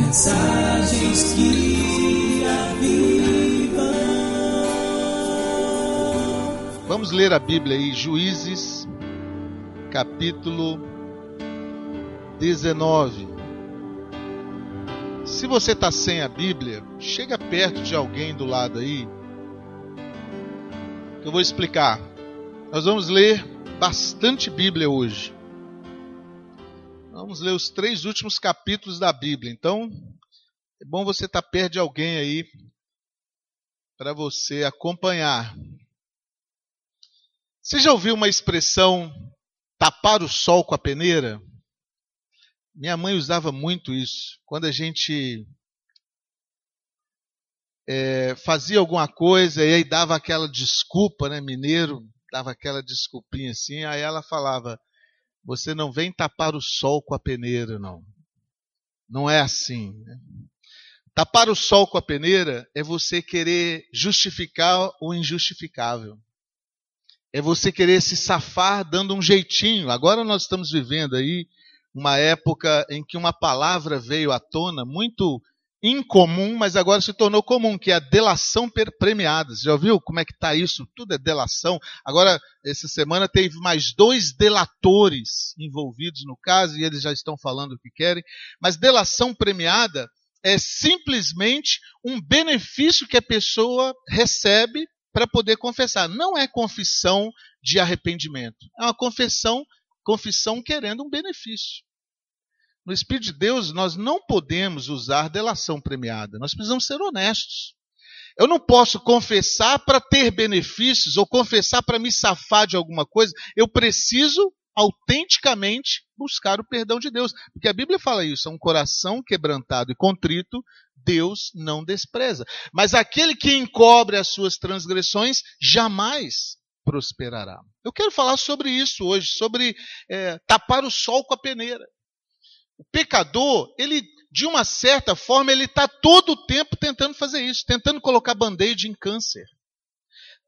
Mensagens que avivam. Vamos ler a Bíblia aí, Juízes, capítulo 19. Se você está sem a Bíblia, chega perto de alguém do lado aí, eu vou explicar. Nós vamos ler bastante Bíblia hoje. Vamos ler os três últimos capítulos da Bíblia. Então, é bom você estar perto de alguém aí para você acompanhar. Você já ouviu uma expressão tapar o sol com a peneira? Minha mãe usava muito isso. Quando a gente é, fazia alguma coisa e aí dava aquela desculpa, né? Mineiro dava aquela desculpinha assim, aí ela falava: Você não vem tapar o sol com a peneira, não. Não é assim. Né? Tapar o sol com a peneira é você querer justificar o injustificável. É você querer se safar dando um jeitinho. Agora nós estamos vivendo aí uma época em que uma palavra veio à tona muito incomum, mas agora se tornou comum, que é a delação premiada. Você já viu como é que está isso? Tudo é delação. Agora, essa semana teve mais dois delatores envolvidos no caso e eles já estão falando o que querem. Mas delação premiada é simplesmente um benefício que a pessoa recebe para poder confessar. Não é confissão de arrependimento. É uma confissão, confissão querendo um benefício. No Espírito de Deus, nós não podemos usar delação premiada. Nós precisamos ser honestos. Eu não posso confessar para ter benefícios ou confessar para me safar de alguma coisa. Eu preciso autenticamente buscar o perdão de Deus. Porque a Bíblia fala isso: é um coração quebrantado e contrito, Deus não despreza. Mas aquele que encobre as suas transgressões jamais prosperará. Eu quero falar sobre isso hoje, sobre é, tapar o sol com a peneira. O pecador, ele, de uma certa forma, ele está todo o tempo tentando fazer isso, tentando colocar band-aid em câncer.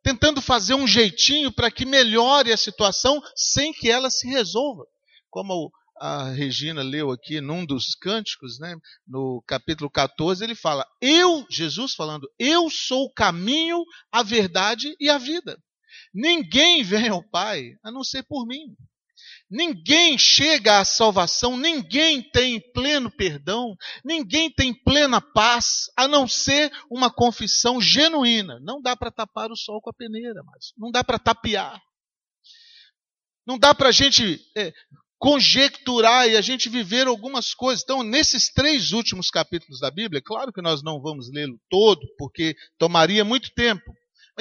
Tentando fazer um jeitinho para que melhore a situação sem que ela se resolva. Como a Regina leu aqui num dos cânticos, né, no capítulo 14, ele fala: Eu, Jesus falando, eu sou o caminho, a verdade e a vida. Ninguém vem ao Pai a não ser por mim. Ninguém chega à salvação, ninguém tem pleno perdão, ninguém tem plena paz, a não ser uma confissão genuína. Não dá para tapar o sol com a peneira, mas não dá para tapear. Não dá para a gente é, conjecturar e a gente viver algumas coisas. Então, nesses três últimos capítulos da Bíblia, claro que nós não vamos lê-lo todo, porque tomaria muito tempo.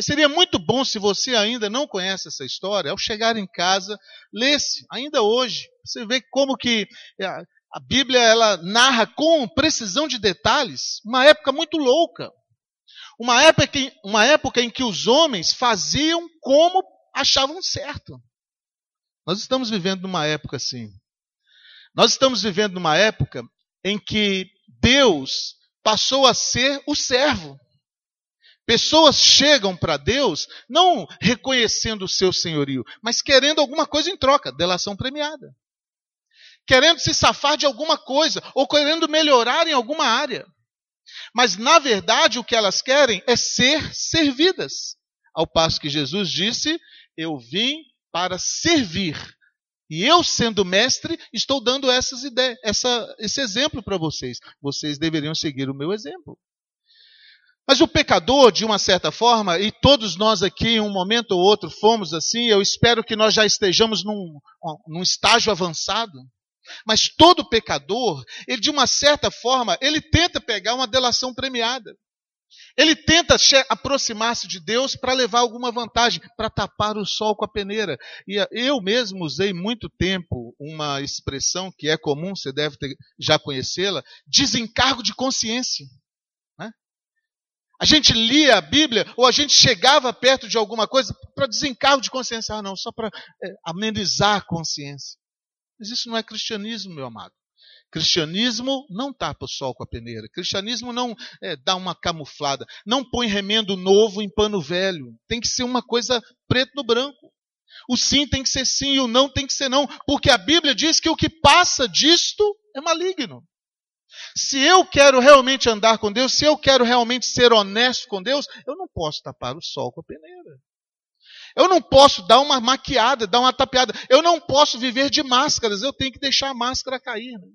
Mas seria muito bom se você ainda não conhece essa história, ao chegar em casa, lesse, ainda hoje. Você vê como que é, a Bíblia ela narra com precisão de detalhes uma época muito louca. Uma época, uma época em que os homens faziam como achavam certo. Nós estamos vivendo numa época assim. Nós estamos vivendo numa época em que Deus passou a ser o servo. Pessoas chegam para Deus não reconhecendo o seu senhorio, mas querendo alguma coisa em troca, delação premiada. Querendo se safar de alguma coisa, ou querendo melhorar em alguma área. Mas, na verdade, o que elas querem é ser servidas. Ao passo que Jesus disse: Eu vim para servir. E eu, sendo mestre, estou dando essas ideias, essa, esse exemplo para vocês. Vocês deveriam seguir o meu exemplo. Mas o pecador, de uma certa forma, e todos nós aqui, em um momento ou outro, fomos assim, eu espero que nós já estejamos num, num estágio avançado. Mas todo pecador, ele de uma certa forma, ele tenta pegar uma delação premiada. Ele tenta aproximar-se de Deus para levar alguma vantagem, para tapar o sol com a peneira. E eu mesmo usei muito tempo uma expressão que é comum, você deve ter, já conhecê-la, desencargo de consciência. A gente lia a Bíblia ou a gente chegava perto de alguma coisa para desencargo de consciência. Ah, não, só para é, amenizar a consciência. Mas isso não é cristianismo, meu amado. Cristianismo não tapa o sol com a peneira. Cristianismo não é, dá uma camuflada. Não põe remendo novo em pano velho. Tem que ser uma coisa preto no branco. O sim tem que ser sim e o não tem que ser não. Porque a Bíblia diz que o que passa disto é maligno. Se eu quero realmente andar com Deus, se eu quero realmente ser honesto com Deus, eu não posso tapar o sol com a peneira. Eu não posso dar uma maquiada, dar uma tapeada. Eu não posso viver de máscaras. Eu tenho que deixar a máscara cair. Né?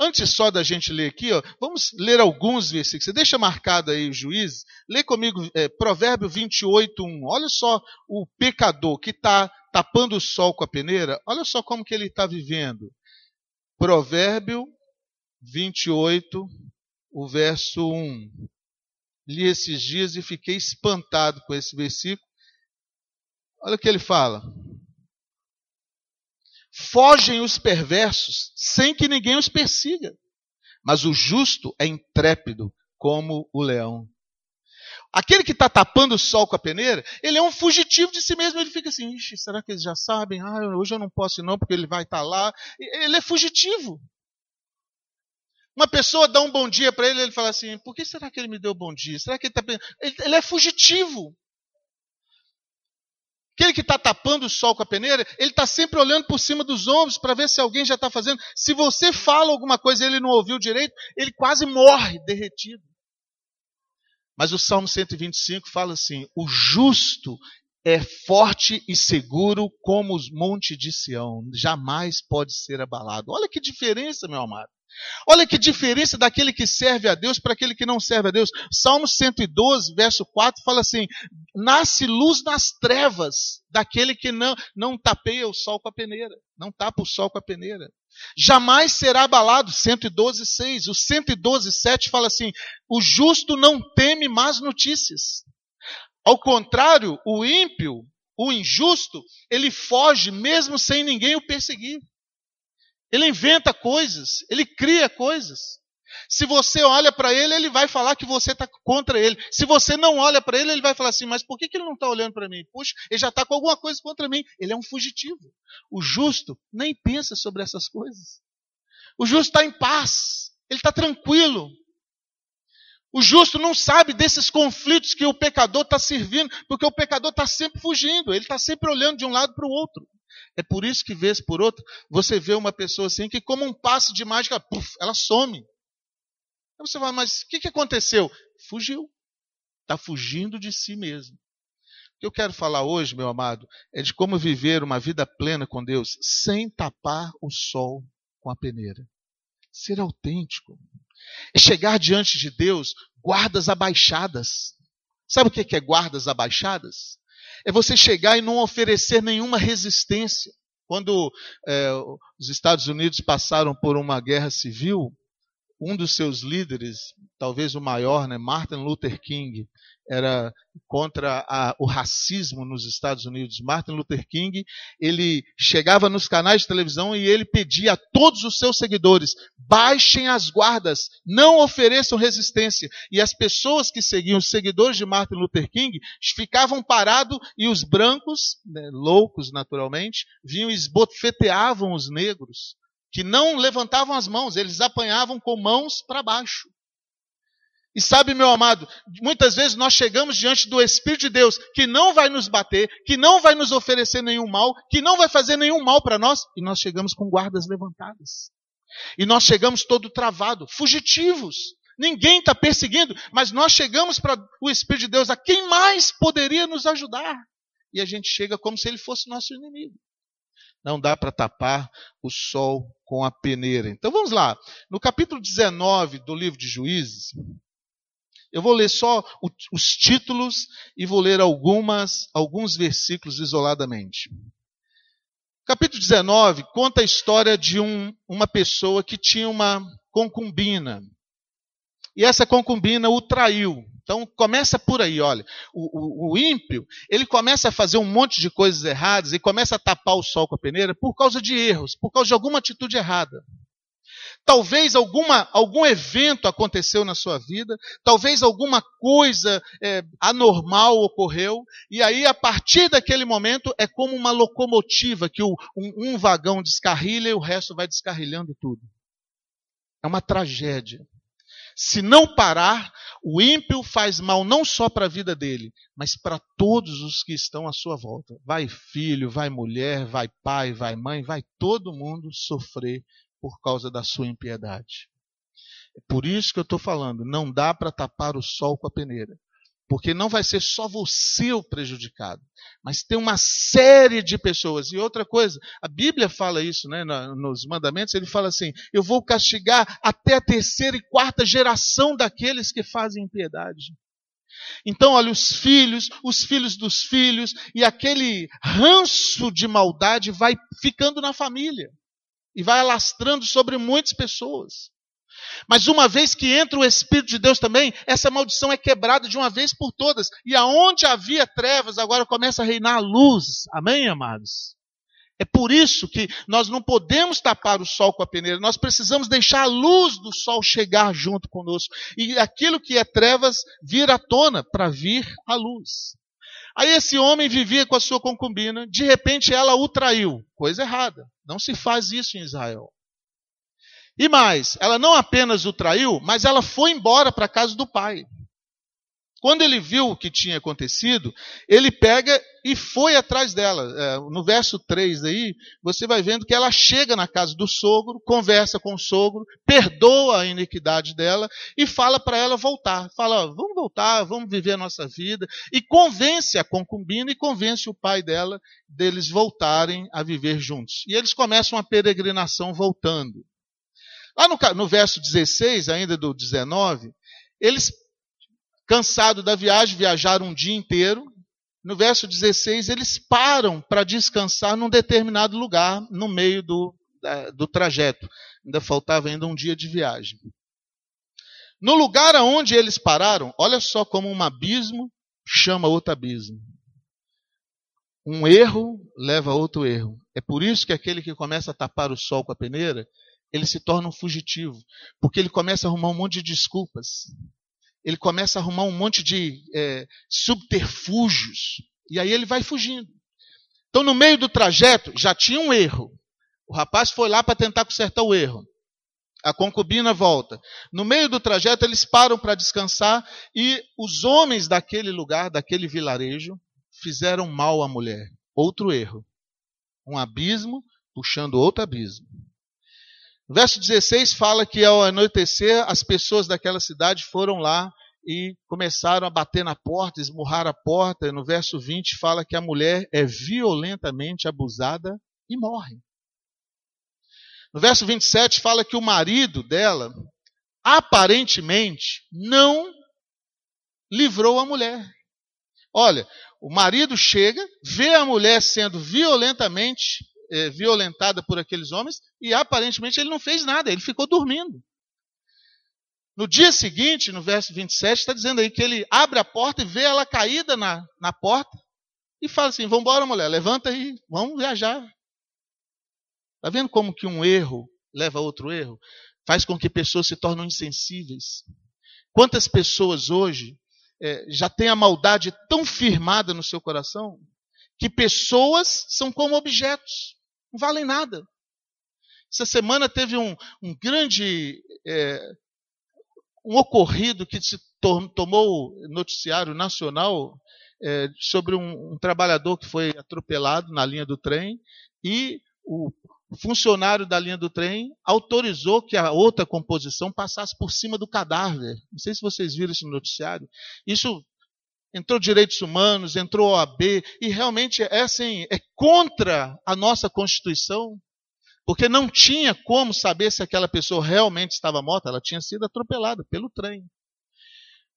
Antes só da gente ler aqui, ó, vamos ler alguns versículos. Você deixa marcado aí o juiz. Lê comigo é, Provérbio 28, 1. Olha só o pecador que está tapando o sol com a peneira. Olha só como que ele está vivendo. Provérbio 28, o verso 1. Li esses dias e fiquei espantado com esse versículo. Olha o que ele fala. Fogem os perversos sem que ninguém os persiga, mas o justo é intrépido como o leão. Aquele que está tapando o sol com a peneira, ele é um fugitivo de si mesmo. Ele fica assim: será que eles já sabem? Ah, hoje eu não posso ir não, porque ele vai estar tá lá. Ele é fugitivo. Uma pessoa dá um bom dia para ele, ele fala assim: por que será que ele me deu bom dia? Será que ele está. Ele, ele é fugitivo. Aquele que está tapando o sol com a peneira, ele está sempre olhando por cima dos ombros para ver se alguém já está fazendo. Se você fala alguma coisa e ele não ouviu direito, ele quase morre derretido. Mas o Salmo 125 fala assim: o justo é forte e seguro como os montes de Sião, jamais pode ser abalado. Olha que diferença, meu amado. Olha que diferença daquele que serve a Deus para aquele que não serve a Deus. Salmo 112, verso 4 fala assim: Nasce luz nas trevas daquele que não, não tapeia o sol com a peneira, não tapa o sol com a peneira. Jamais será abalado, 112, 6. O 112, 7 fala assim: O justo não teme más notícias. Ao contrário, o ímpio, o injusto, ele foge mesmo sem ninguém o perseguir. Ele inventa coisas, ele cria coisas. Se você olha para ele, ele vai falar que você está contra ele. Se você não olha para ele, ele vai falar assim: Mas por que, que ele não está olhando para mim? Puxa, ele já está com alguma coisa contra mim. Ele é um fugitivo. O justo nem pensa sobre essas coisas. O justo está em paz, ele está tranquilo. O justo não sabe desses conflitos que o pecador está servindo, porque o pecador está sempre fugindo, ele está sempre olhando de um lado para o outro. É por isso que, vez por outra, você vê uma pessoa assim que, como um passe de mágica, puff, ela some. Aí você fala, mas o que, que aconteceu? Fugiu. Está fugindo de si mesmo. O que eu quero falar hoje, meu amado, é de como viver uma vida plena com Deus sem tapar o sol com a peneira. Ser autêntico. É chegar diante de Deus guardas abaixadas. Sabe o que é guardas abaixadas? É você chegar e não oferecer nenhuma resistência. Quando é, os Estados Unidos passaram por uma guerra civil, um dos seus líderes, talvez o maior, né, Martin Luther King, era contra a, o racismo nos Estados Unidos. Martin Luther King, ele chegava nos canais de televisão e ele pedia a todos os seus seguidores: baixem as guardas, não ofereçam resistência. E as pessoas que seguiam, os seguidores de Martin Luther King, ficavam parados e os brancos, né, loucos naturalmente, vinham e esbofeteavam os negros, que não levantavam as mãos, eles apanhavam com mãos para baixo. E sabe, meu amado, muitas vezes nós chegamos diante do Espírito de Deus que não vai nos bater, que não vai nos oferecer nenhum mal, que não vai fazer nenhum mal para nós, e nós chegamos com guardas levantadas. E nós chegamos todo travado, fugitivos. Ninguém está perseguindo, mas nós chegamos para o Espírito de Deus, a quem mais poderia nos ajudar? E a gente chega como se ele fosse nosso inimigo. Não dá para tapar o sol com a peneira. Então vamos lá. No capítulo 19 do livro de Juízes, eu vou ler só os títulos e vou ler algumas, alguns versículos isoladamente. Capítulo 19 conta a história de um, uma pessoa que tinha uma concubina. E essa concubina o traiu. Então começa por aí, olha. O, o, o, ímpio, ele começa a fazer um monte de coisas erradas e começa a tapar o sol com a peneira por causa de erros, por causa de alguma atitude errada. Talvez alguma, algum evento aconteceu na sua vida, talvez alguma coisa é, anormal ocorreu, e aí a partir daquele momento é como uma locomotiva que o, um, um vagão descarrilha e o resto vai descarrilhando tudo. É uma tragédia. Se não parar, o ímpio faz mal não só para a vida dele, mas para todos os que estão à sua volta. Vai filho, vai mulher, vai pai, vai mãe, vai todo mundo sofrer por causa da sua impiedade. É por isso que eu estou falando, não dá para tapar o sol com a peneira. Porque não vai ser só você o prejudicado, mas tem uma série de pessoas. E outra coisa, a Bíblia fala isso né, nos mandamentos, ele fala assim: eu vou castigar até a terceira e quarta geração daqueles que fazem impiedade. Então, olha, os filhos, os filhos dos filhos, e aquele ranço de maldade vai ficando na família e vai alastrando sobre muitas pessoas. Mas uma vez que entra o Espírito de Deus também, essa maldição é quebrada de uma vez por todas. E aonde havia trevas, agora começa a reinar a luz. Amém, amados? É por isso que nós não podemos tapar o sol com a peneira, nós precisamos deixar a luz do sol chegar junto conosco. E aquilo que é trevas vir à tona para vir a luz. Aí esse homem vivia com a sua concubina, de repente ela o traiu. Coisa errada. Não se faz isso em Israel. E mais, ela não apenas o traiu, mas ela foi embora para a casa do pai. Quando ele viu o que tinha acontecido, ele pega e foi atrás dela. É, no verso 3 aí, você vai vendo que ela chega na casa do sogro, conversa com o sogro, perdoa a iniquidade dela e fala para ela voltar. Fala, vamos voltar, vamos viver a nossa vida. E convence a concubina e convence o pai dela deles voltarem a viver juntos. E eles começam a peregrinação voltando. Lá no, no verso 16, ainda do 19, eles cansados da viagem, viajaram um dia inteiro. No verso 16, eles param para descansar num determinado lugar no meio do, do trajeto. Ainda faltava ainda um dia de viagem. No lugar aonde eles pararam, olha só como um abismo chama outro abismo. Um erro leva a outro erro. É por isso que aquele que começa a tapar o sol com a peneira, ele se torna um fugitivo, porque ele começa a arrumar um monte de desculpas ele começa a arrumar um monte de é, subterfúgios. E aí ele vai fugindo. Então, no meio do trajeto, já tinha um erro. O rapaz foi lá para tentar consertar o erro. A concubina volta. No meio do trajeto, eles param para descansar e os homens daquele lugar, daquele vilarejo, fizeram mal à mulher. Outro erro. Um abismo puxando outro abismo. Verso 16 fala que ao anoitecer, as pessoas daquela cidade foram lá e começaram a bater na porta, esmurrar a porta. No verso 20 fala que a mulher é violentamente abusada e morre. No verso 27 fala que o marido dela, aparentemente, não livrou a mulher. Olha, o marido chega, vê a mulher sendo violentamente é, violentada por aqueles homens e aparentemente ele não fez nada, ele ficou dormindo. No dia seguinte, no verso 27, está dizendo aí que ele abre a porta e vê ela caída na, na porta e fala assim: Vamos embora, mulher, levanta aí, vamos viajar. Está vendo como que um erro leva a outro erro? Faz com que pessoas se tornem insensíveis. Quantas pessoas hoje é, já têm a maldade tão firmada no seu coração que pessoas são como objetos não valem nada. Essa semana teve um, um grande é, um ocorrido que se to tomou noticiário nacional é, sobre um, um, trabalhador que foi atropelado na linha do trem e o funcionário da linha do trem autorizou que a outra composição passasse por cima do cadáver. Não sei se vocês viram esse noticiário. Isso entrou direitos humanos, entrou OAB, e realmente é assim, é contra a nossa Constituição, porque não tinha como saber se aquela pessoa realmente estava morta, ela tinha sido atropelada pelo trem.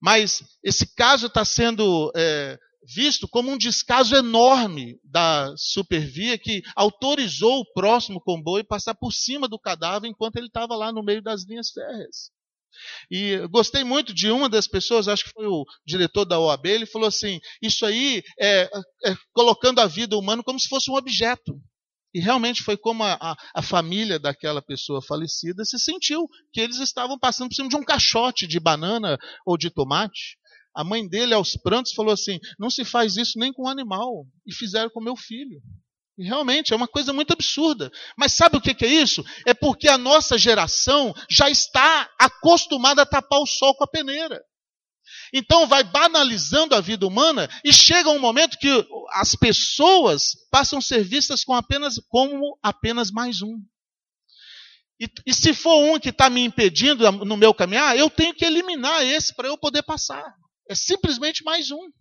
Mas esse caso está sendo é, visto como um descaso enorme da supervia que autorizou o próximo comboio passar por cima do cadáver enquanto ele estava lá no meio das linhas férreas. E gostei muito de uma das pessoas, acho que foi o diretor da OAB, ele falou assim: isso aí é, é colocando a vida humana como se fosse um objeto. E realmente foi como a, a, a, família daquela pessoa falecida se sentiu que eles estavam passando por cima de um caixote de banana ou de tomate. A mãe dele, aos prantos, falou assim: não se faz isso nem com um animal. E fizeram com meu filho. Realmente é uma coisa muito absurda. Mas sabe o que é isso? É porque a nossa geração já está acostumada a tapar o sol com a peneira. Então vai banalizando a vida humana e chega um momento que as pessoas passam a ser vistas com apenas, como apenas mais um. E, e se for um que está me impedindo no meu caminhar, eu tenho que eliminar esse para eu poder passar. É simplesmente mais um.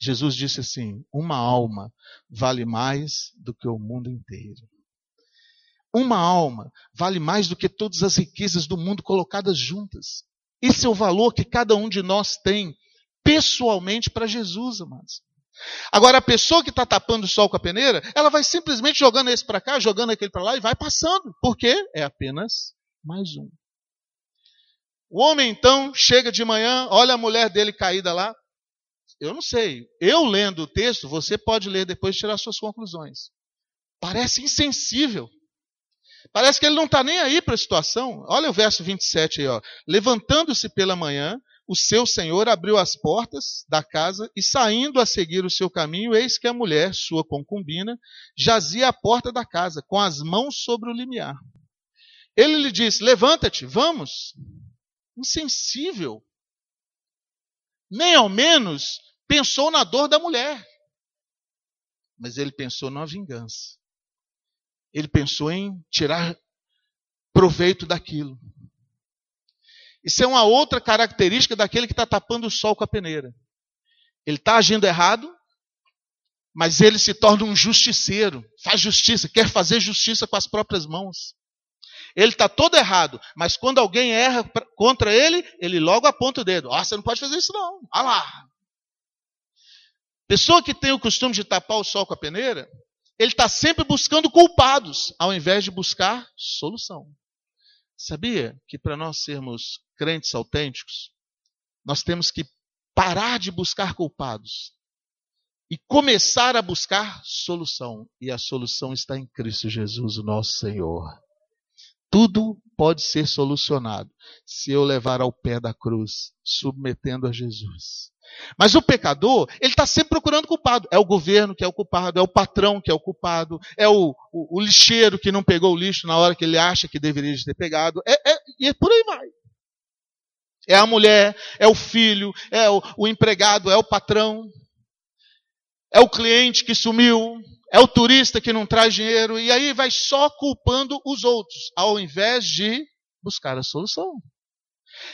Jesus disse assim: uma alma vale mais do que o mundo inteiro. Uma alma vale mais do que todas as riquezas do mundo colocadas juntas. Esse é o valor que cada um de nós tem pessoalmente para Jesus, amados. Agora, a pessoa que está tapando o sol com a peneira, ela vai simplesmente jogando esse para cá, jogando aquele para lá e vai passando. Porque é apenas mais um. O homem então chega de manhã, olha a mulher dele caída lá. Eu não sei. Eu lendo o texto, você pode ler depois e tirar suas conclusões. Parece insensível. Parece que ele não está nem aí para a situação. Olha o verso 27 aí, ó. Levantando-se pela manhã, o seu senhor abriu as portas da casa e, saindo a seguir o seu caminho, eis que a mulher, sua concubina, jazia à porta da casa, com as mãos sobre o limiar. Ele lhe disse: Levanta-te, vamos. Insensível. Nem ao menos pensou na dor da mulher. Mas ele pensou na vingança. Ele pensou em tirar proveito daquilo. Isso é uma outra característica daquele que está tapando o sol com a peneira. Ele está agindo errado, mas ele se torna um justiceiro, faz justiça, quer fazer justiça com as próprias mãos. Ele está todo errado, mas quando alguém erra contra ele, ele logo aponta o dedo. Ah, você não pode fazer isso não. Ah lá. Pessoa que tem o costume de tapar o sol com a peneira, ele está sempre buscando culpados, ao invés de buscar solução. Sabia que para nós sermos crentes autênticos, nós temos que parar de buscar culpados e começar a buscar solução. E a solução está em Cristo Jesus, o nosso Senhor. Tudo pode ser solucionado se eu levar ao pé da cruz, submetendo a Jesus. Mas o pecador, ele está sempre procurando culpado. É o governo que é o culpado, é o patrão que é o culpado, é o, o, o lixeiro que não pegou o lixo na hora que ele acha que deveria ter pegado. É, é, e é por aí vai. É a mulher, é o filho, é o, o empregado, é o patrão, é o cliente que sumiu, é o turista que não traz dinheiro, e aí vai só culpando os outros, ao invés de buscar a solução.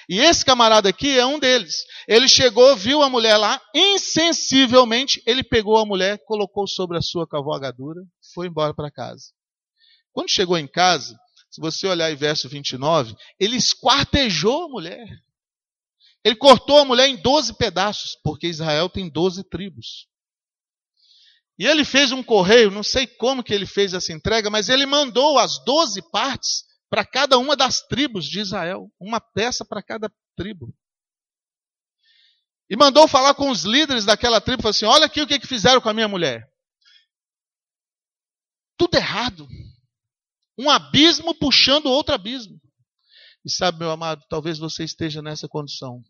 E esse camarada aqui é um deles. Ele chegou, viu a mulher lá, insensivelmente, ele pegou a mulher, colocou sobre a sua cavalgadura, foi embora para casa. Quando chegou em casa, se você olhar em verso 29, ele esquartejou a mulher. Ele cortou a mulher em 12 pedaços, porque Israel tem 12 tribos. E ele fez um correio, não sei como que ele fez essa entrega, mas ele mandou as 12 partes para cada uma das tribos de Israel, uma peça para cada tribo. E mandou falar com os líderes daquela tribo, falou assim: olha aqui o que, que fizeram com a minha mulher. Tudo errado. Um abismo puxando outro abismo. E sabe, meu amado, talvez você esteja nessa condição.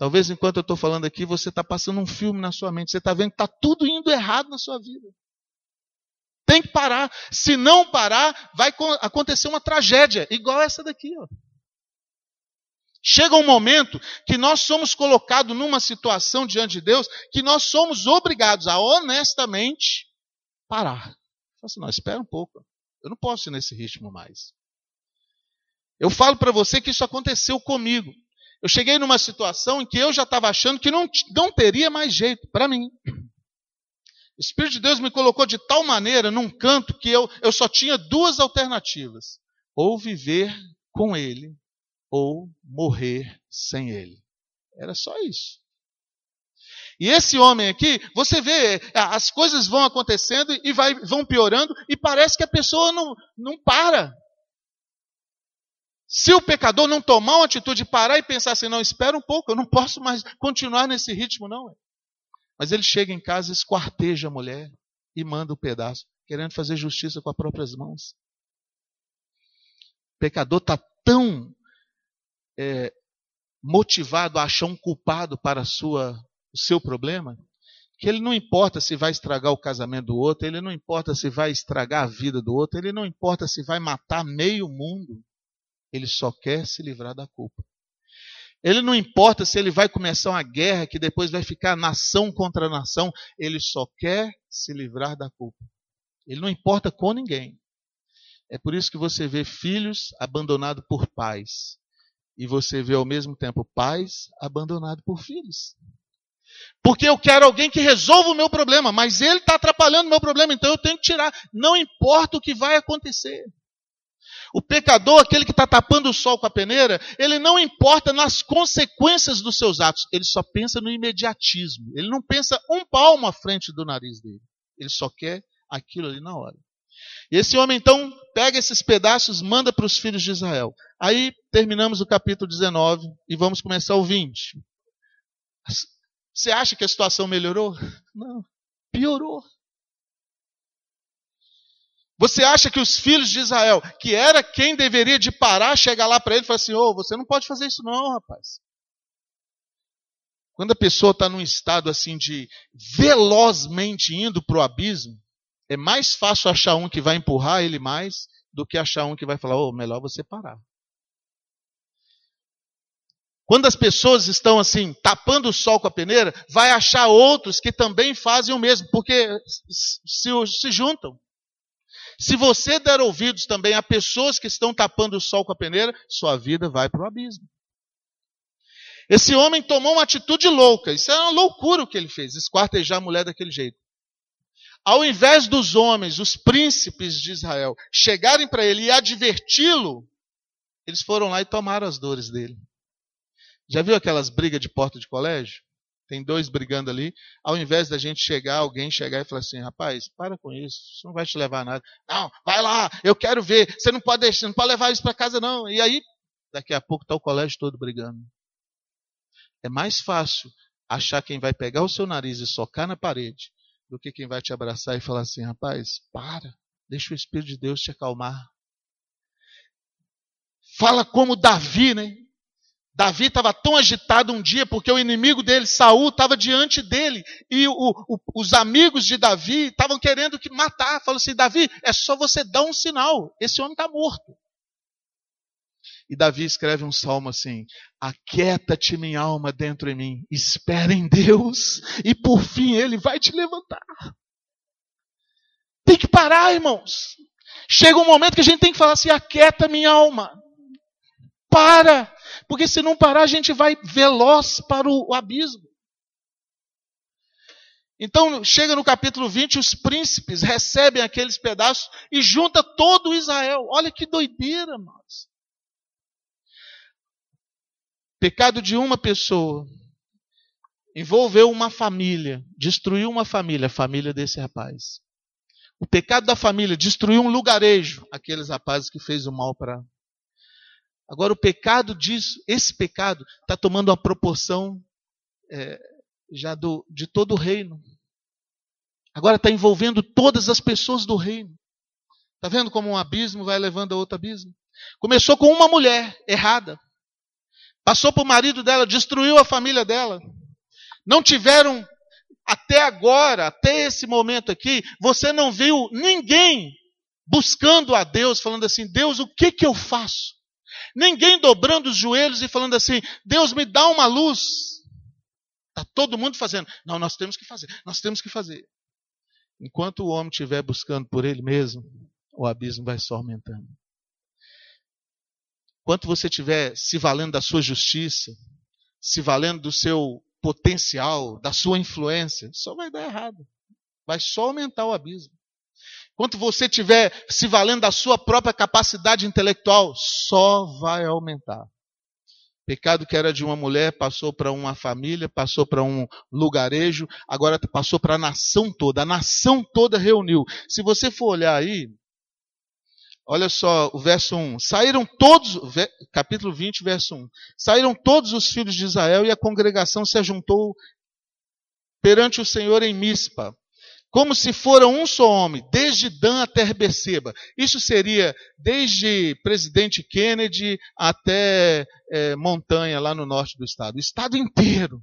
Talvez enquanto eu estou falando aqui, você está passando um filme na sua mente. Você está vendo que está tudo indo errado na sua vida. Tem que parar. Se não parar, vai acontecer uma tragédia, igual essa daqui. Ó. Chega um momento que nós somos colocados numa situação diante de Deus que nós somos obrigados a honestamente parar. Assim, não, espera um pouco. Eu não posso ir nesse ritmo mais. Eu falo para você que isso aconteceu comigo. Eu cheguei numa situação em que eu já estava achando que não, não teria mais jeito para mim. O Espírito de Deus me colocou de tal maneira num canto que eu, eu só tinha duas alternativas: ou viver com Ele, ou morrer sem Ele. Era só isso. E esse homem aqui, você vê, as coisas vão acontecendo e vai, vão piorando, e parece que a pessoa não, não para. Se o pecador não tomar uma atitude de parar e pensar assim, não, espera um pouco, eu não posso mais continuar nesse ritmo, não. Mas ele chega em casa, esquarteja a mulher e manda o um pedaço, querendo fazer justiça com as próprias mãos. O pecador está tão é, motivado a achar um culpado para sua, o seu problema, que ele não importa se vai estragar o casamento do outro, ele não importa se vai estragar a vida do outro, ele não importa se vai matar meio mundo, ele só quer se livrar da culpa. Ele não importa se ele vai começar uma guerra que depois vai ficar nação contra nação, ele só quer se livrar da culpa. Ele não importa com ninguém. É por isso que você vê filhos abandonados por pais. E você vê ao mesmo tempo pais abandonados por filhos. Porque eu quero alguém que resolva o meu problema, mas ele está atrapalhando o meu problema, então eu tenho que tirar. Não importa o que vai acontecer. O pecador, aquele que está tapando o sol com a peneira, ele não importa nas consequências dos seus atos, ele só pensa no imediatismo. Ele não pensa um palmo à frente do nariz dele. Ele só quer aquilo ali na hora. E esse homem então pega esses pedaços, manda para os filhos de Israel. Aí terminamos o capítulo 19 e vamos começar o 20. Você acha que a situação melhorou? Não, piorou. Você acha que os filhos de Israel, que era quem deveria de parar, chegar lá para ele e falar assim: ô, oh, você não pode fazer isso não, rapaz. Quando a pessoa está num estado assim de velozmente indo para o abismo, é mais fácil achar um que vai empurrar ele mais do que achar um que vai falar, oh, melhor você parar. Quando as pessoas estão assim, tapando o sol com a peneira, vai achar outros que também fazem o mesmo, porque se, se juntam. Se você der ouvidos também a pessoas que estão tapando o sol com a peneira, sua vida vai para o abismo. Esse homem tomou uma atitude louca. Isso é uma loucura o que ele fez, esquartejar a mulher daquele jeito. Ao invés dos homens, os príncipes de Israel, chegarem para ele e adverti-lo, eles foram lá e tomaram as dores dele. Já viu aquelas brigas de porta de colégio? Tem dois brigando ali, ao invés da gente chegar, alguém chegar e falar assim, rapaz, para com isso, isso não vai te levar a nada. Não, vai lá, eu quero ver, você não pode deixar, não pode levar isso para casa não. E aí, daqui a pouco está o colégio todo brigando. É mais fácil achar quem vai pegar o seu nariz e socar na parede, do que quem vai te abraçar e falar assim, rapaz, para, deixa o Espírito de Deus te acalmar. Fala como Davi, né? Davi estava tão agitado um dia porque o inimigo dele, Saul, estava diante dele e o, o, os amigos de Davi estavam querendo que matar. Falou assim: Davi, é só você dar um sinal. Esse homem está morto. E Davi escreve um salmo assim: Aquieta-te, minha alma, dentro em mim, espera em Deus, e por fim ele vai te levantar. Tem que parar, irmãos. Chega um momento que a gente tem que falar assim: aquieta minha alma. Para, porque se não parar, a gente vai veloz para o abismo. Então, chega no capítulo 20, os príncipes recebem aqueles pedaços e junta todo Israel. Olha que doideira, mas. Pecado de uma pessoa envolveu uma família, destruiu uma família, a família desse rapaz. O pecado da família destruiu um lugarejo, aqueles rapazes que fez o mal para Agora, o pecado disso, esse pecado, está tomando uma proporção é, já do, de todo o reino. Agora está envolvendo todas as pessoas do reino. Está vendo como um abismo vai levando a outro abismo? Começou com uma mulher errada. Passou para o marido dela, destruiu a família dela. Não tiveram, até agora, até esse momento aqui, você não viu ninguém buscando a Deus, falando assim: Deus, o que, que eu faço? Ninguém dobrando os joelhos e falando assim: Deus me dá uma luz. Está todo mundo fazendo. Não, nós temos que fazer, nós temos que fazer. Enquanto o homem estiver buscando por ele mesmo, o abismo vai só aumentando. Enquanto você estiver se valendo da sua justiça, se valendo do seu potencial, da sua influência, só vai dar errado. Vai só aumentar o abismo. Enquanto você estiver se valendo da sua própria capacidade intelectual, só vai aumentar. Pecado que era de uma mulher passou para uma família, passou para um lugarejo, agora passou para a nação toda. A nação toda reuniu. Se você for olhar aí, olha só o verso 1. Saíram todos, capítulo 20, verso 1. Saíram todos os filhos de Israel e a congregação se ajuntou perante o Senhor em Mispa como se fora um só homem, desde Dan até Beceba. Isso seria desde presidente Kennedy até é, Montanha, lá no norte do estado. O estado inteiro.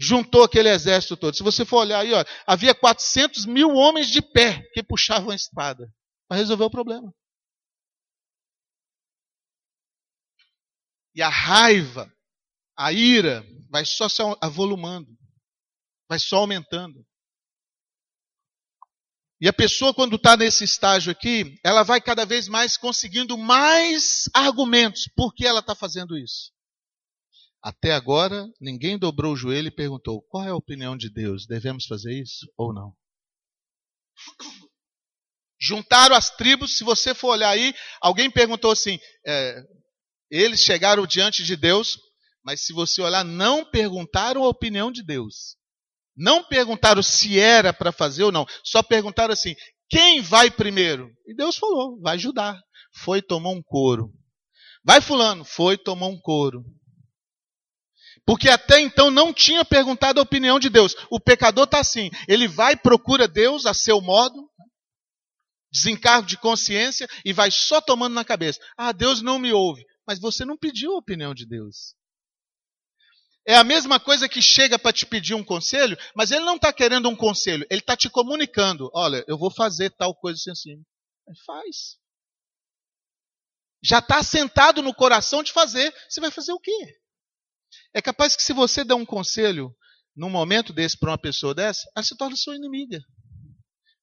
Juntou aquele exército todo. Se você for olhar aí, ó, havia 400 mil homens de pé que puxavam a espada para resolver o problema. E a raiva, a ira, vai só se avolumando vai só aumentando. E a pessoa, quando está nesse estágio aqui, ela vai cada vez mais conseguindo mais argumentos por que ela está fazendo isso. Até agora, ninguém dobrou o joelho e perguntou: qual é a opinião de Deus? Devemos fazer isso ou não? Juntaram as tribos, se você for olhar aí, alguém perguntou assim: é, eles chegaram diante de Deus, mas se você olhar, não perguntaram a opinião de Deus. Não perguntaram se era para fazer ou não. Só perguntaram assim: quem vai primeiro? E Deus falou: vai Judá. Foi, tomou um couro. Vai Fulano. Foi, tomou um couro. Porque até então não tinha perguntado a opinião de Deus. O pecador está assim: ele vai, procura Deus a seu modo, desencargo de consciência e vai só tomando na cabeça. Ah, Deus não me ouve. Mas você não pediu a opinião de Deus. É a mesma coisa que chega para te pedir um conselho, mas ele não está querendo um conselho, ele está te comunicando: olha, eu vou fazer tal coisa assim. assim. Faz. Já está sentado no coração de fazer, você vai fazer o quê? É capaz que se você der um conselho num momento desse para uma pessoa dessa, ela se torna sua inimiga.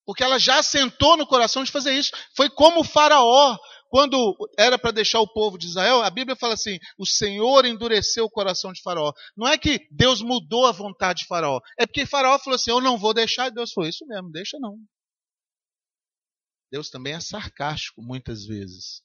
Porque ela já sentou no coração de fazer isso. Foi como o faraó, quando era para deixar o povo de Israel, a Bíblia fala assim: o Senhor endureceu o coração de Faraó. Não é que Deus mudou a vontade de Faraó, é porque Faraó falou assim: eu não vou deixar, e Deus falou: isso mesmo, deixa não. Deus também é sarcástico muitas vezes.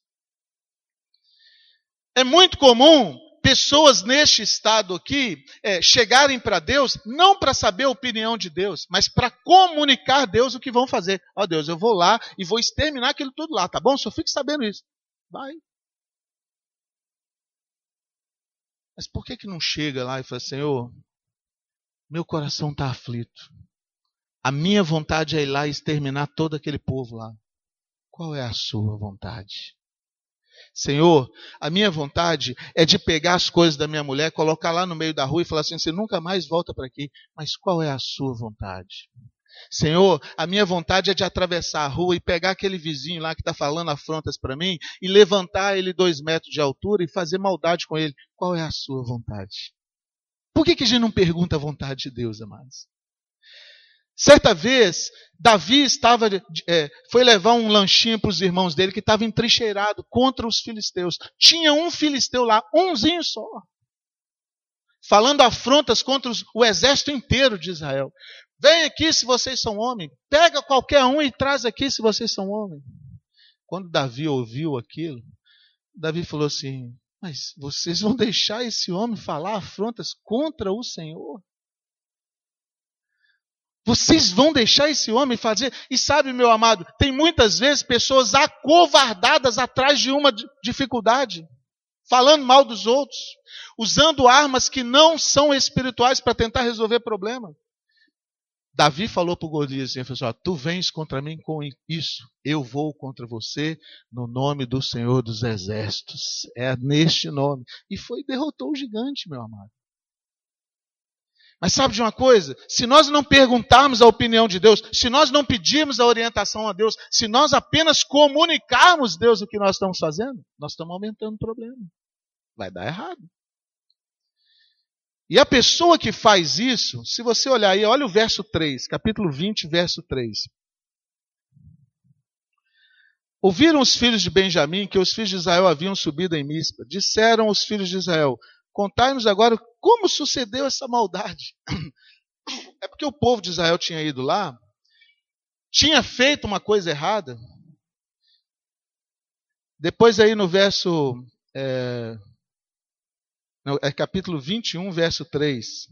É muito comum pessoas neste estado aqui é, chegarem para Deus, não para saber a opinião de Deus, mas para comunicar a Deus o que vão fazer. Ó oh, Deus, eu vou lá e vou exterminar aquilo tudo lá, tá bom? Só fique sabendo isso. Vai. Mas por que, que não chega lá e fala, Senhor, meu coração está aflito. A minha vontade é ir lá e exterminar todo aquele povo lá. Qual é a sua vontade? Senhor, a minha vontade é de pegar as coisas da minha mulher, colocar lá no meio da rua e falar assim: você nunca mais volta para aqui. Mas qual é a sua vontade? Senhor, a minha vontade é de atravessar a rua e pegar aquele vizinho lá que está falando afrontas para mim e levantar ele dois metros de altura e fazer maldade com ele. Qual é a sua vontade? Por que, que a gente não pergunta a vontade de Deus, amados? Certa vez, Davi estava, é, foi levar um lanchinho para os irmãos dele que estava entrincheirado contra os filisteus. Tinha um filisteu lá, umzinho só. Falando afrontas contra os, o exército inteiro de Israel. Vem aqui se vocês são homens. Pega qualquer um e traz aqui se vocês são homens. Quando Davi ouviu aquilo, Davi falou assim: Mas vocês vão deixar esse homem falar afrontas contra o Senhor? Vocês vão deixar esse homem fazer? E sabe, meu amado, tem muitas vezes pessoas acovardadas atrás de uma dificuldade, falando mal dos outros, usando armas que não são espirituais para tentar resolver problema. Davi falou para o Golias assim, falou assim, tu vens contra mim com isso, eu vou contra você no nome do Senhor dos Exércitos. É neste nome. E foi derrotou o gigante, meu amado. Mas sabe de uma coisa? Se nós não perguntarmos a opinião de Deus, se nós não pedirmos a orientação a Deus, se nós apenas comunicarmos Deus o que nós estamos fazendo, nós estamos aumentando o problema. Vai dar errado. E a pessoa que faz isso, se você olhar aí, olha o verso 3, capítulo 20, verso 3. Ouviram os filhos de Benjamim que os filhos de Israel haviam subido em Mispa. Disseram os filhos de Israel: Contai-nos agora como sucedeu essa maldade. É porque o povo de Israel tinha ido lá, tinha feito uma coisa errada. Depois, aí no verso. É, no, é capítulo 21, verso 3.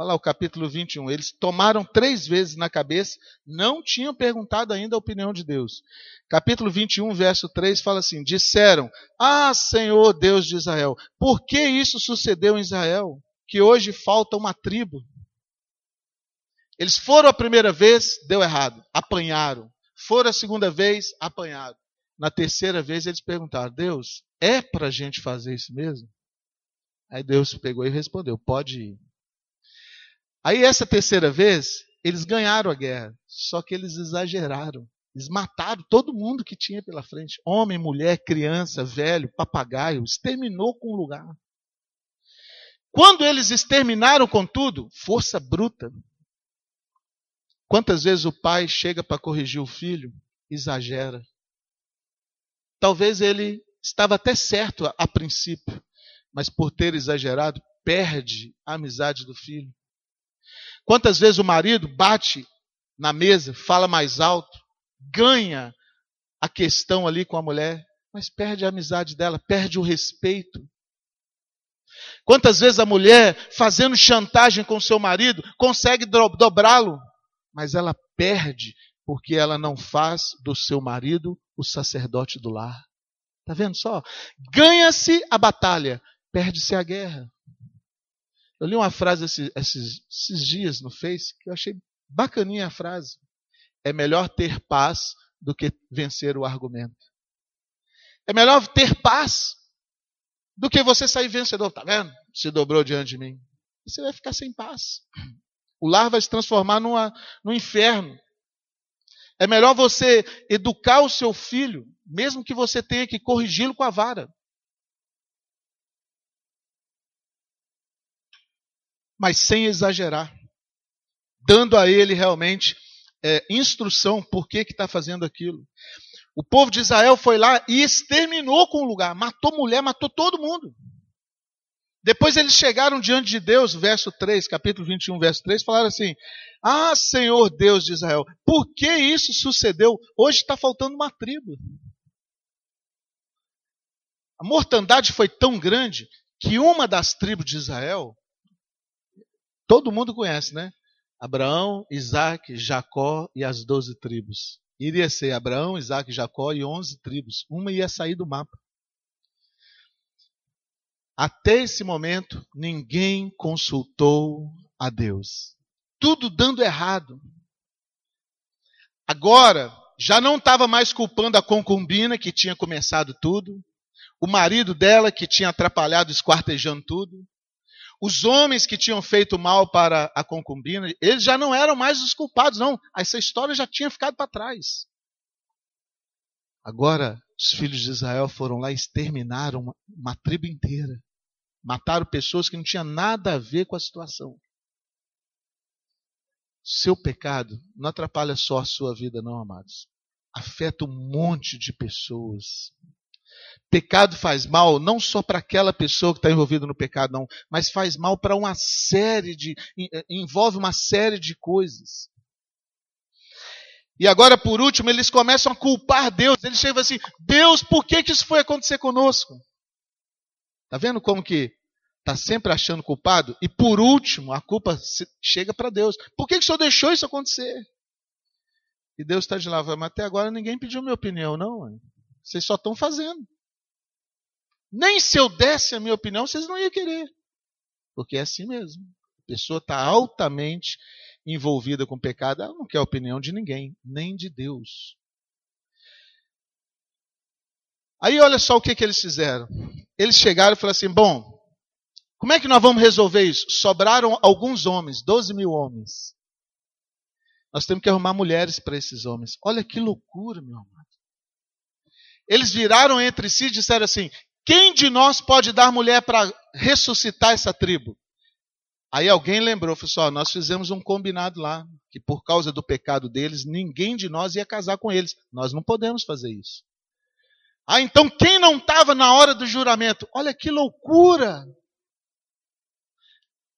Olha lá o capítulo 21. Eles tomaram três vezes na cabeça, não tinham perguntado ainda a opinião de Deus. Capítulo 21, verso 3 fala assim: Disseram: Ah, Senhor Deus de Israel, por que isso sucedeu em Israel? Que hoje falta uma tribo. Eles foram a primeira vez, deu errado, apanharam. Foram a segunda vez, apanharam. Na terceira vez eles perguntaram: Deus, é para a gente fazer isso mesmo? Aí Deus pegou e respondeu: Pode ir. Aí essa terceira vez, eles ganharam a guerra, só que eles exageraram. Eles mataram todo mundo que tinha pela frente: homem, mulher, criança, velho, papagaio. Exterminou com o lugar. Quando eles exterminaram com tudo, força bruta. Quantas vezes o pai chega para corrigir o filho, exagera. Talvez ele estava até certo a, a princípio, mas por ter exagerado, perde a amizade do filho. Quantas vezes o marido bate na mesa, fala mais alto, ganha a questão ali com a mulher, mas perde a amizade dela, perde o respeito. Quantas vezes a mulher, fazendo chantagem com seu marido, consegue dobrá-lo, mas ela perde porque ela não faz do seu marido o sacerdote do lar. Tá vendo só? Ganha-se a batalha, perde-se a guerra. Eu li uma frase esses, esses, esses dias no Face que eu achei bacaninha a frase. É melhor ter paz do que vencer o argumento. É melhor ter paz do que você sair vencedor. Tá vendo? Se dobrou diante de mim. E você vai ficar sem paz. O lar vai se transformar numa, num inferno. É melhor você educar o seu filho, mesmo que você tenha que corrigi-lo com a vara. Mas sem exagerar. Dando a ele realmente é, instrução por que está fazendo aquilo. O povo de Israel foi lá e exterminou com o lugar, matou mulher, matou todo mundo. Depois eles chegaram diante de Deus, verso 3, capítulo 21, verso 3, falaram assim: Ah, Senhor Deus de Israel, por que isso sucedeu? Hoje está faltando uma tribo. A mortandade foi tão grande que uma das tribos de Israel, todo mundo conhece, né? Abraão, Isaac, Jacó e as doze tribos. Iria ser Abraão, Isaac, Jacó e onze tribos. Uma ia sair do mapa. Até esse momento, ninguém consultou a Deus. Tudo dando errado. Agora, já não estava mais culpando a concubina que tinha começado tudo, o marido dela que tinha atrapalhado, esquartejando tudo, os homens que tinham feito mal para a concubina, eles já não eram mais os culpados, não. Essa história já tinha ficado para trás. Agora, os filhos de Israel foram lá e exterminaram uma, uma tribo inteira. Mataram pessoas que não tinham nada a ver com a situação. Seu pecado não atrapalha só a sua vida, não, amados. Afeta um monte de pessoas. Pecado faz mal não só para aquela pessoa que está envolvida no pecado, não, mas faz mal para uma série de. Eh, envolve uma série de coisas. E agora, por último, eles começam a culpar Deus. Eles chegam assim: Deus, por que, que isso foi acontecer conosco? Está vendo como que está sempre achando culpado? E por último, a culpa chega para Deus. Por que, que o Senhor deixou isso acontecer? E Deus está de lá, mas até agora ninguém pediu minha opinião, não. Vocês só estão fazendo. Nem se eu desse a minha opinião, vocês não iam querer. Porque é assim mesmo. A pessoa está altamente envolvida com pecado, ela não quer a opinião de ninguém, nem de Deus. Aí olha só o que, que eles fizeram. Eles chegaram e falaram assim: bom, como é que nós vamos resolver isso? Sobraram alguns homens, 12 mil homens. Nós temos que arrumar mulheres para esses homens. Olha que loucura, meu amado. Eles viraram entre si e disseram assim: quem de nós pode dar mulher para ressuscitar essa tribo? Aí alguém lembrou, falou assim, nós fizemos um combinado lá, que por causa do pecado deles, ninguém de nós ia casar com eles. Nós não podemos fazer isso. Ah, então quem não estava na hora do juramento? Olha que loucura!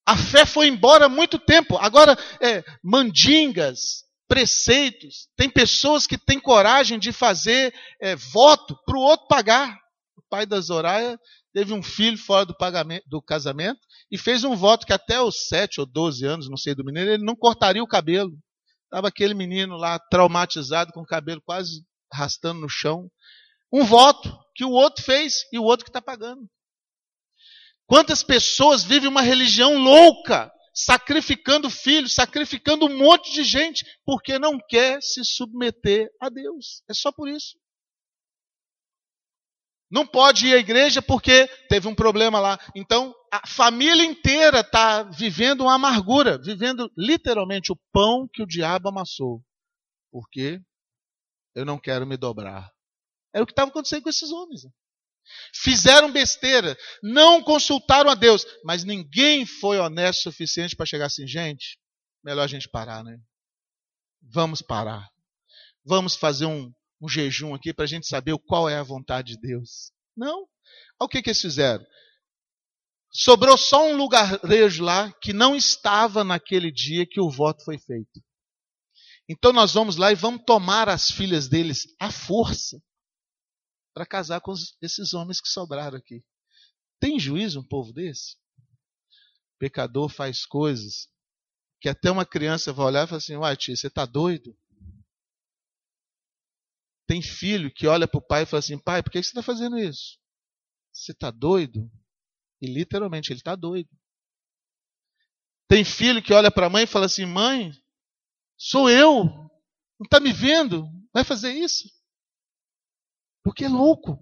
A fé foi embora há muito tempo. Agora, é, mandingas, preceitos, tem pessoas que têm coragem de fazer é, voto para o outro pagar pai da Zoraia teve um filho fora do, do casamento e fez um voto que até os 7 ou 12 anos, não sei do menino, ele não cortaria o cabelo. Estava aquele menino lá traumatizado, com o cabelo quase arrastando no chão. Um voto que o outro fez e o outro que está pagando. Quantas pessoas vivem uma religião louca, sacrificando filhos, sacrificando um monte de gente, porque não quer se submeter a Deus. É só por isso. Não pode ir à igreja porque teve um problema lá. Então, a família inteira está vivendo uma amargura, vivendo literalmente o pão que o diabo amassou. Porque eu não quero me dobrar. É o que estava acontecendo com esses homens. Fizeram besteira, não consultaram a Deus, mas ninguém foi honesto o suficiente para chegar assim, gente, melhor a gente parar, né? vamos parar. Vamos fazer um, um jejum aqui para a gente saber qual é a vontade de Deus. Não. Olha o que, que eles fizeram. Sobrou só um lugarejo lá que não estava naquele dia que o voto foi feito. Então nós vamos lá e vamos tomar as filhas deles à força para casar com esses homens que sobraram aqui. Tem juízo um povo desse? O pecador faz coisas que até uma criança vai olhar e falar assim: Uai, tia, você está doido? Tem filho que olha para o pai e fala assim: Pai, por que você está fazendo isso? Você está doido? E literalmente ele está doido. Tem filho que olha para a mãe e fala assim: Mãe, Sou eu. Não está me vendo? Vai fazer isso? Porque é louco.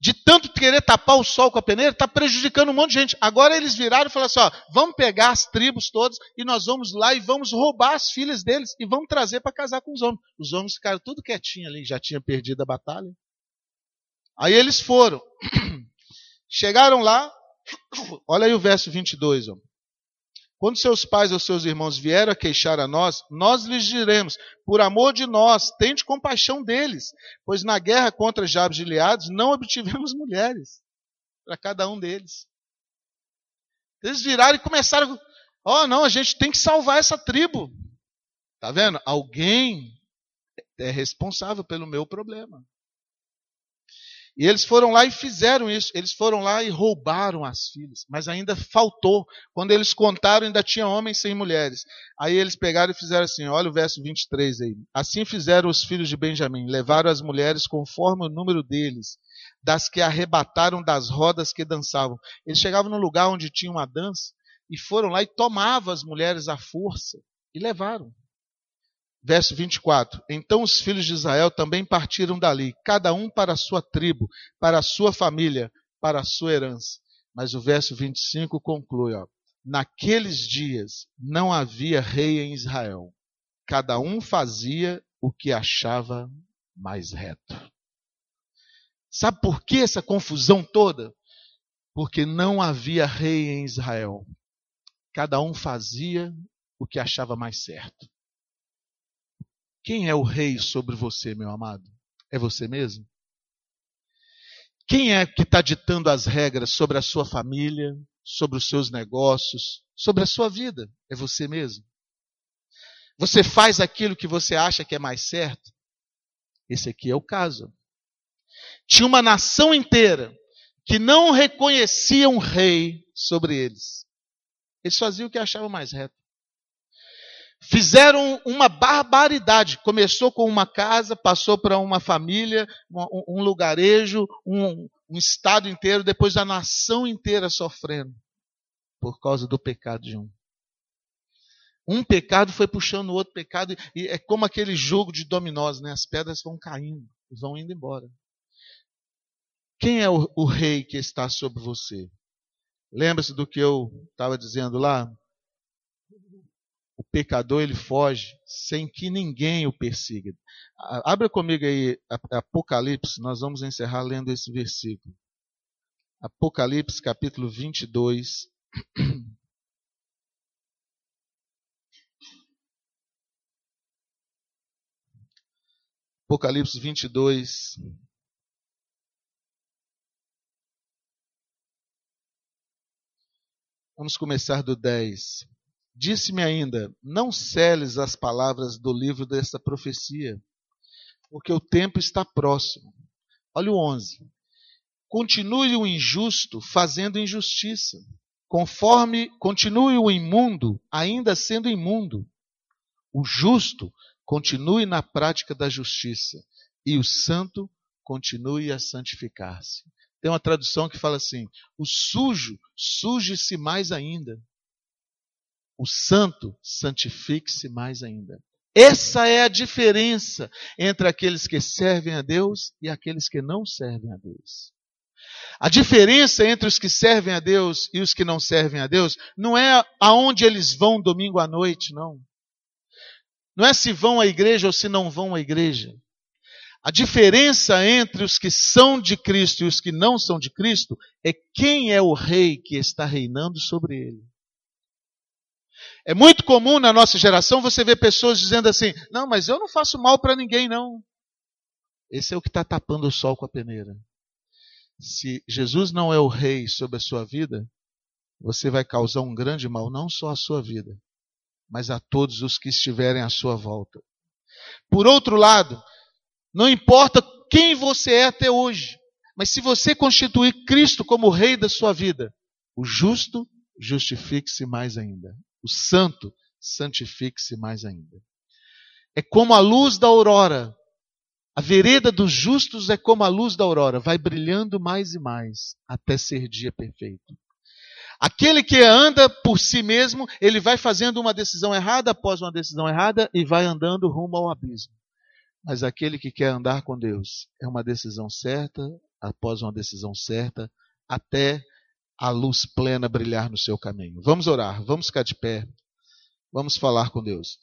De tanto querer tapar o sol com a peneira, está prejudicando um monte de gente. Agora eles viraram e falaram assim: ó, vamos pegar as tribos todas e nós vamos lá e vamos roubar as filhas deles e vamos trazer para casar com os homens. Os homens ficaram tudo quietinhos ali, já tinham perdido a batalha. Aí eles foram. Chegaram lá, olha aí o verso 22. Ó. Quando seus pais ou seus irmãos vieram a queixar a nós, nós lhes diremos: por amor de nós, tente compaixão deles, pois na guerra contra Jabes e não obtivemos mulheres para cada um deles. Eles viraram e começaram: ó, oh, não, a gente tem que salvar essa tribo. Tá vendo? Alguém é responsável pelo meu problema. E eles foram lá e fizeram isso. Eles foram lá e roubaram as filhas. Mas ainda faltou. Quando eles contaram, ainda tinha homens sem mulheres. Aí eles pegaram e fizeram assim: olha o verso 23 aí. Assim fizeram os filhos de Benjamim. Levaram as mulheres conforme o número deles, das que arrebataram das rodas que dançavam. Eles chegavam no lugar onde tinha uma dança e foram lá e tomavam as mulheres à força e levaram. Verso 24: Então os filhos de Israel também partiram dali, cada um para a sua tribo, para a sua família, para a sua herança. Mas o verso 25 conclui: ó, Naqueles dias não havia rei em Israel, cada um fazia o que achava mais reto. Sabe por que essa confusão toda? Porque não havia rei em Israel. Cada um fazia o que achava mais certo. Quem é o rei sobre você, meu amado? É você mesmo? Quem é que está ditando as regras sobre a sua família, sobre os seus negócios, sobre a sua vida? É você mesmo? Você faz aquilo que você acha que é mais certo? Esse aqui é o caso. Tinha uma nação inteira que não reconhecia um rei sobre eles. Eles faziam o que achavam mais reto fizeram uma barbaridade. Começou com uma casa, passou para uma família, um, lugarejo, um, um, estado inteiro, depois a nação inteira sofrendo por causa do pecado de um. Um pecado foi puxando o outro pecado, e é como aquele jogo de dominós, né? As pedras vão caindo e vão indo embora. Quem é o, o rei que está sobre você? Lembra-se do que eu estava dizendo lá? O pecador ele foge sem que ninguém o persiga. Abra comigo aí Apocalipse, nós vamos encerrar lendo esse versículo. Apocalipse capítulo 22. Apocalipse 22. Vamos começar do 10. Disse-me ainda: Não seles as palavras do livro desta profecia, porque o tempo está próximo. Olha o 11. Continue o injusto fazendo injustiça, conforme continue o imundo ainda sendo imundo. O justo continue na prática da justiça, e o santo continue a santificar-se. Tem uma tradução que fala assim: o sujo suje-se mais ainda o santo santifique-se mais ainda. Essa é a diferença entre aqueles que servem a Deus e aqueles que não servem a Deus. A diferença entre os que servem a Deus e os que não servem a Deus não é aonde eles vão domingo à noite, não. Não é se vão à igreja ou se não vão à igreja. A diferença entre os que são de Cristo e os que não são de Cristo é quem é o rei que está reinando sobre ele. É muito comum na nossa geração você ver pessoas dizendo assim: não, mas eu não faço mal para ninguém, não. Esse é o que está tapando o sol com a peneira. Se Jesus não é o rei sobre a sua vida, você vai causar um grande mal, não só à sua vida, mas a todos os que estiverem à sua volta. Por outro lado, não importa quem você é até hoje, mas se você constituir Cristo como rei da sua vida, o justo justifique-se mais ainda. O santo santifique-se mais ainda. É como a luz da aurora. A vereda dos justos é como a luz da aurora, vai brilhando mais e mais até ser dia perfeito. Aquele que anda por si mesmo, ele vai fazendo uma decisão errada após uma decisão errada e vai andando rumo ao abismo. Mas aquele que quer andar com Deus é uma decisão certa após uma decisão certa até a luz plena brilhar no seu caminho. Vamos orar, vamos ficar de pé, vamos falar com Deus.